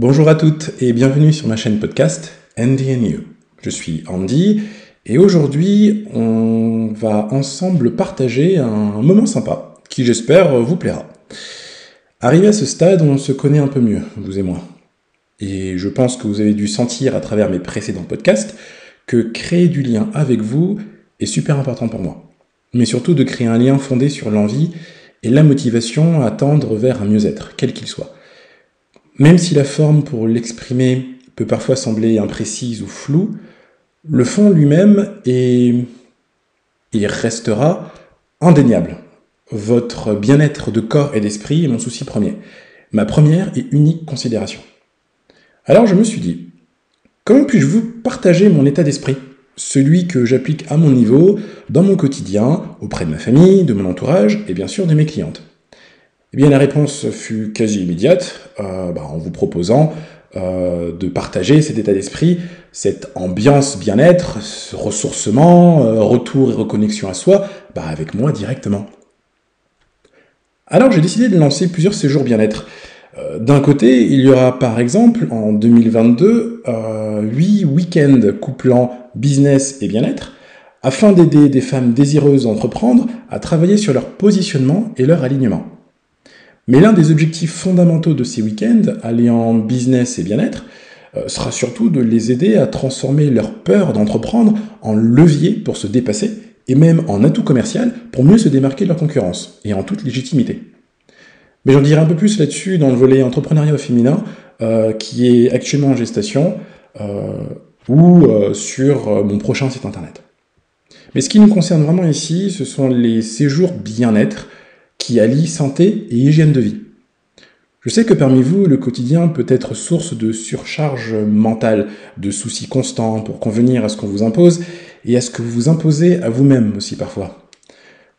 Bonjour à toutes et bienvenue sur ma chaîne podcast Andy and You. Je suis Andy et aujourd'hui on va ensemble partager un moment sympa qui j'espère vous plaira. Arrivé à ce stade, on se connaît un peu mieux, vous et moi. Et je pense que vous avez dû sentir à travers mes précédents podcasts que créer du lien avec vous est super important pour moi. Mais surtout de créer un lien fondé sur l'envie et la motivation à tendre vers un mieux-être, quel qu'il soit. Même si la forme pour l'exprimer peut parfois sembler imprécise ou floue, le fond lui-même est il restera indéniable. Votre bien-être de corps et d'esprit est mon souci premier, ma première et unique considération. Alors je me suis dit, comment puis-je vous partager mon état d'esprit, celui que j'applique à mon niveau, dans mon quotidien, auprès de ma famille, de mon entourage et bien sûr de mes clientes? Eh bien, la réponse fut quasi immédiate, euh, bah, en vous proposant euh, de partager cet état d'esprit, cette ambiance bien-être, ce ressourcement, euh, retour et reconnexion à soi, bah, avec moi directement. Alors j'ai décidé de lancer plusieurs séjours bien-être. D'un côté, il y aura par exemple en 2022 huit week-ends couplant business et bien-être, afin d'aider des femmes désireuses d'entreprendre à travailler sur leur positionnement et leur alignement. Mais l'un des objectifs fondamentaux de ces week-ends, alliant business et bien-être, euh, sera surtout de les aider à transformer leur peur d'entreprendre en levier pour se dépasser et même en atout commercial pour mieux se démarquer de leur concurrence et en toute légitimité. Mais j'en dirai un peu plus là-dessus dans le volet entrepreneuriat féminin euh, qui est actuellement en gestation euh, ou sur mon prochain site internet. Mais ce qui nous concerne vraiment ici, ce sont les séjours bien-être qui allie santé et hygiène de vie. Je sais que parmi vous, le quotidien peut être source de surcharge mentale, de soucis constants pour convenir à ce qu'on vous impose et à ce que vous vous imposez à vous-même aussi parfois.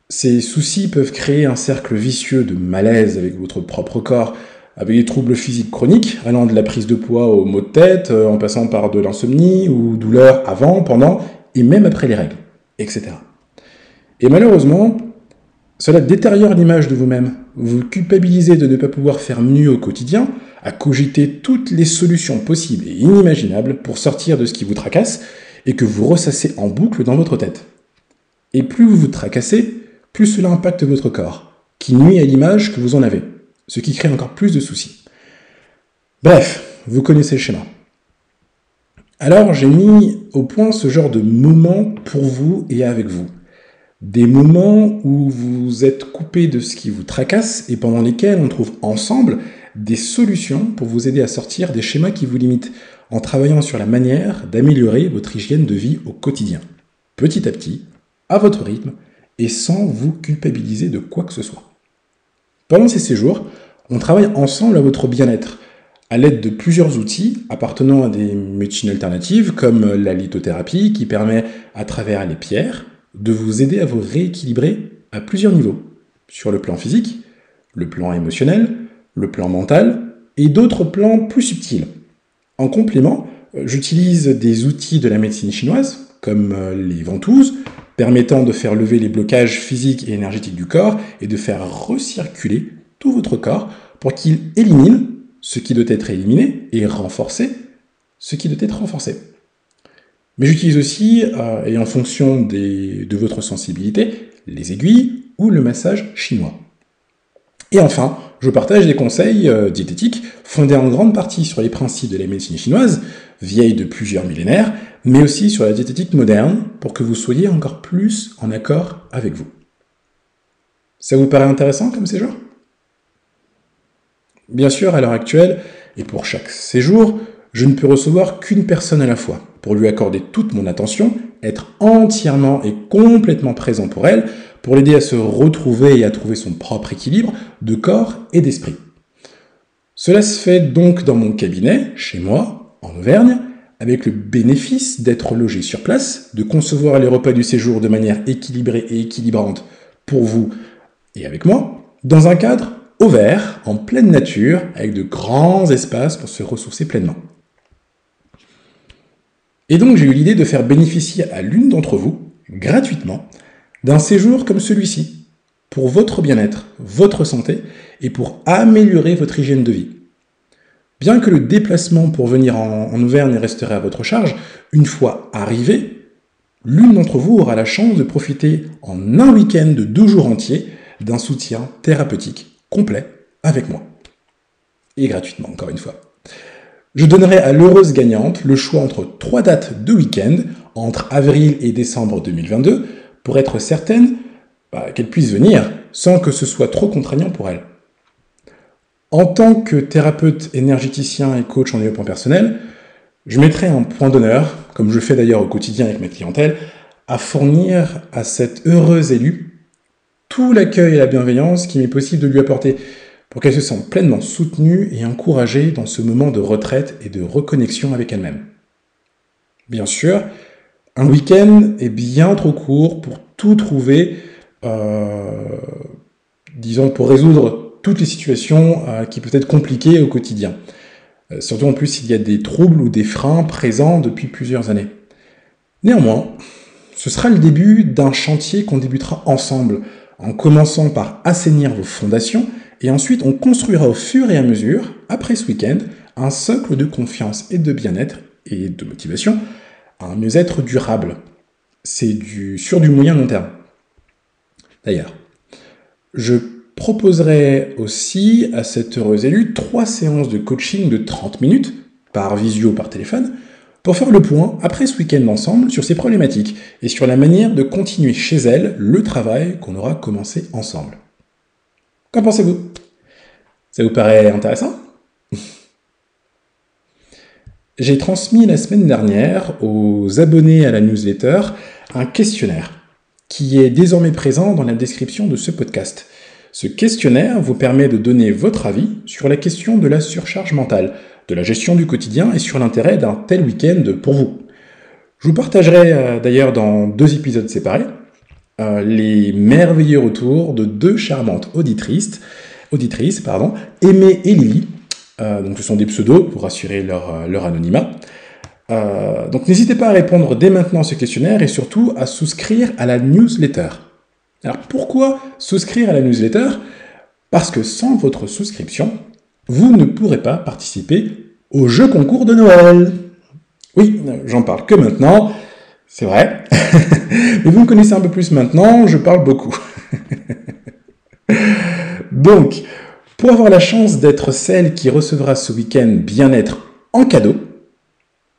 Ces soucis peuvent créer un cercle vicieux de malaise avec votre propre corps, avec des troubles physiques chroniques, allant de la prise de poids aux maux de tête, en passant par de l'insomnie ou douleurs avant, pendant et même après les règles, etc. Et malheureusement, cela détériore l'image de vous-même. Vous culpabilisez de ne pas pouvoir faire mieux au quotidien, à cogiter toutes les solutions possibles et inimaginables pour sortir de ce qui vous tracasse et que vous ressassez en boucle dans votre tête. Et plus vous vous tracassez, plus cela impacte votre corps, qui nuit à l'image que vous en avez, ce qui crée encore plus de soucis. Bref, vous connaissez le schéma. Alors j'ai mis au point ce genre de moment pour vous et avec vous des moments où vous êtes coupé de ce qui vous tracasse et pendant lesquels on trouve ensemble des solutions pour vous aider à sortir des schémas qui vous limitent en travaillant sur la manière d'améliorer votre hygiène de vie au quotidien, petit à petit, à votre rythme et sans vous culpabiliser de quoi que ce soit. Pendant ces séjours, on travaille ensemble à votre bien-être à l'aide de plusieurs outils appartenant à des médecines alternatives comme la lithothérapie qui permet à travers les pierres de vous aider à vous rééquilibrer à plusieurs niveaux, sur le plan physique, le plan émotionnel, le plan mental et d'autres plans plus subtils. En complément, euh, j'utilise des outils de la médecine chinoise, comme euh, les ventouses, permettant de faire lever les blocages physiques et énergétiques du corps et de faire recirculer tout votre corps pour qu'il élimine ce qui doit être éliminé et renforcer ce qui doit être renforcé. Mais j'utilise aussi, euh, et en fonction de votre sensibilité, les aiguilles ou le massage chinois. Et enfin, je partage des conseils euh, diététiques fondés en grande partie sur les principes de la médecine chinoise, vieille de plusieurs millénaires, mais aussi sur la diététique moderne, pour que vous soyez encore plus en accord avec vous. Ça vous paraît intéressant comme séjour? Bien sûr, à l'heure actuelle, et pour chaque séjour, je ne peux recevoir qu'une personne à la fois pour lui accorder toute mon attention, être entièrement et complètement présent pour elle, pour l'aider à se retrouver et à trouver son propre équilibre de corps et d'esprit. Cela se fait donc dans mon cabinet, chez moi, en Auvergne, avec le bénéfice d'être logé sur place, de concevoir les repas du séjour de manière équilibrée et équilibrante pour vous et avec moi, dans un cadre ouvert, en pleine nature, avec de grands espaces pour se ressourcer pleinement. Et donc j'ai eu l'idée de faire bénéficier à l'une d'entre vous, gratuitement, d'un séjour comme celui-ci, pour votre bien-être, votre santé, et pour améliorer votre hygiène de vie. Bien que le déplacement pour venir en, Auvergne resterait à votre charge, une fois arrivé, l'une d'entre vous aura la chance de profiter en un week-end de deux jours entiers d'un soutien thérapeutique complet avec moi. Et gratuitement, encore une fois. Je donnerai à l'heureuse gagnante le choix entre trois dates de week-end, entre avril et décembre 2022, pour être certaine bah, qu'elle puisse venir sans que ce soit trop contraignant pour elle. En tant que thérapeute énergéticien et coach en développement personnel, je mettrai un point d'honneur, comme je fais d'ailleurs au quotidien avec ma clientèle, à fournir à cette heureuse élue tout l'accueil et la bienveillance qu'il m'est possible de lui apporter pour qu'elle se sente pleinement soutenue et encouragée dans ce moment de retraite et de reconnexion avec elle-même. Bien sûr, un week-end est bien trop court pour tout trouver, euh, disons, pour résoudre toutes les situations euh, qui peuvent être compliquées au quotidien. Euh, surtout en plus s'il y a des troubles ou des freins présents depuis plusieurs années. Néanmoins, ce sera le début d'un chantier qu'on débutera ensemble, en commençant par assainir vos fondations, et ensuite on construira au fur et à mesure, après ce week-end, un socle de confiance et de bien-être et de motivation, un mieux-être durable. C'est sur du moyen long terme. D'ailleurs, je proposerai aussi à cette heureuse élue trois séances de coaching de 30 minutes, par visio par téléphone, pour faire le point après ce week-end ensemble sur ses problématiques et sur la manière de continuer chez elle le travail qu'on aura commencé ensemble. Qu'en pensez-vous? Ça vous paraît intéressant? J'ai transmis la semaine dernière aux abonnés à la newsletter un questionnaire qui est désormais présent dans la description de ce podcast. Ce questionnaire vous permet de donner votre avis sur la question de la surcharge mentale, de la gestion du quotidien et sur l'intérêt d'un tel week-end pour vous. Je vous partagerai euh, d'ailleurs dans deux épisodes séparés euh, les merveilleux retours de deux charmantes auditrices, auditrices pardon, Aimée et Lily. Euh, donc ce sont des pseudos pour assurer leur, leur anonymat. donc n'hésitez pas à répondre dès maintenant à ce questionnaire et surtout à souscrire à la newsletter. Alors pourquoi souscrire à la newsletter? Parce que sans votre souscription, vous ne pourrez pas participer au jeu concours de Noël. Oui, j'en parle que maintenant, c'est vrai. Mais vous me connaissez un peu plus maintenant, je parle beaucoup. Donc, pour avoir la chance d'être celle qui recevra ce week-end bien-être en cadeau,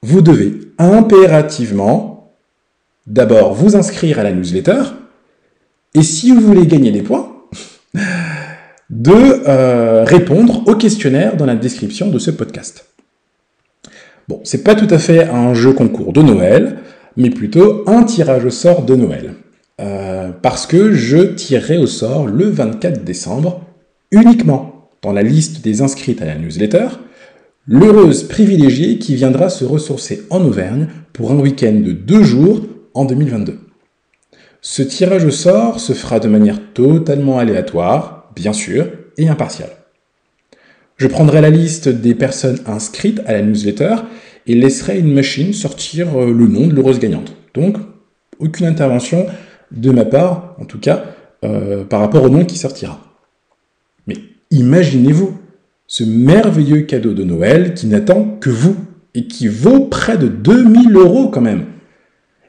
vous devez impérativement d'abord vous inscrire à la newsletter, et si vous voulez gagner des points, de euh, répondre au questionnaire dans la description de ce podcast. Bon, c'est pas tout à fait un jeu concours de Noël, mais plutôt un tirage au sort de Noël. Euh, parce que je tirerai au sort le 24 décembre, uniquement dans la liste des inscrites à la newsletter, l'heureuse privilégiée qui viendra se ressourcer en Auvergne pour un week-end de deux jours en 2022. Ce tirage au sort se fera de manière totalement aléatoire, bien sûr, et impartiale. Je prendrai la liste des personnes inscrites à la newsletter et laisserai une machine sortir euh, le nom de l'heureuse gagnante. Donc, aucune intervention de ma part, en tout cas, euh, par rapport au nom qui sortira. Mais imaginez-vous ce merveilleux cadeau de Noël qui n'attend que vous et qui vaut près de 2000 euros quand même.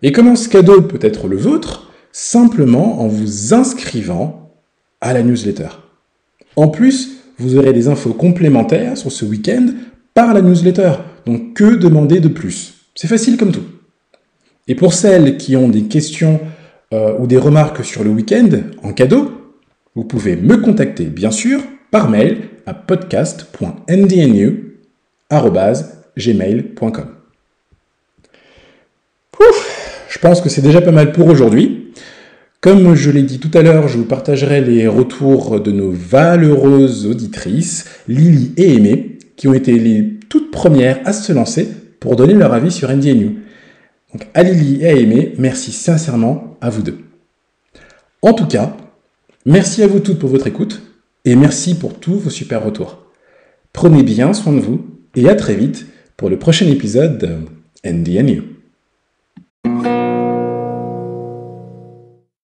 Et comment ce cadeau peut être le vôtre? Simplement en vous inscrivant à la newsletter. En plus, vous aurez des infos complémentaires sur ce week-end par la newsletter. Donc que demander de plus? C'est facile comme tout. Et pour celles qui ont des questions euh, ou des remarques sur le week-end en cadeau, vous pouvez me contacter bien sûr par mail à podcast.ndnu.gmail.com. Je pense que c'est déjà pas mal pour aujourd'hui. Comme je l'ai dit tout à l'heure, je vous partagerai les retours de nos valeureuses auditrices, Lily et Aimée, qui ont été les toutes premières à se lancer pour donner leur avis sur NDNU. Donc à Lily et à Aimée, merci sincèrement à vous deux. En tout cas, merci à vous toutes pour votre écoute et merci pour tous vos super retours. Prenez bien soin de vous et à très vite pour le prochain épisode de NDNU.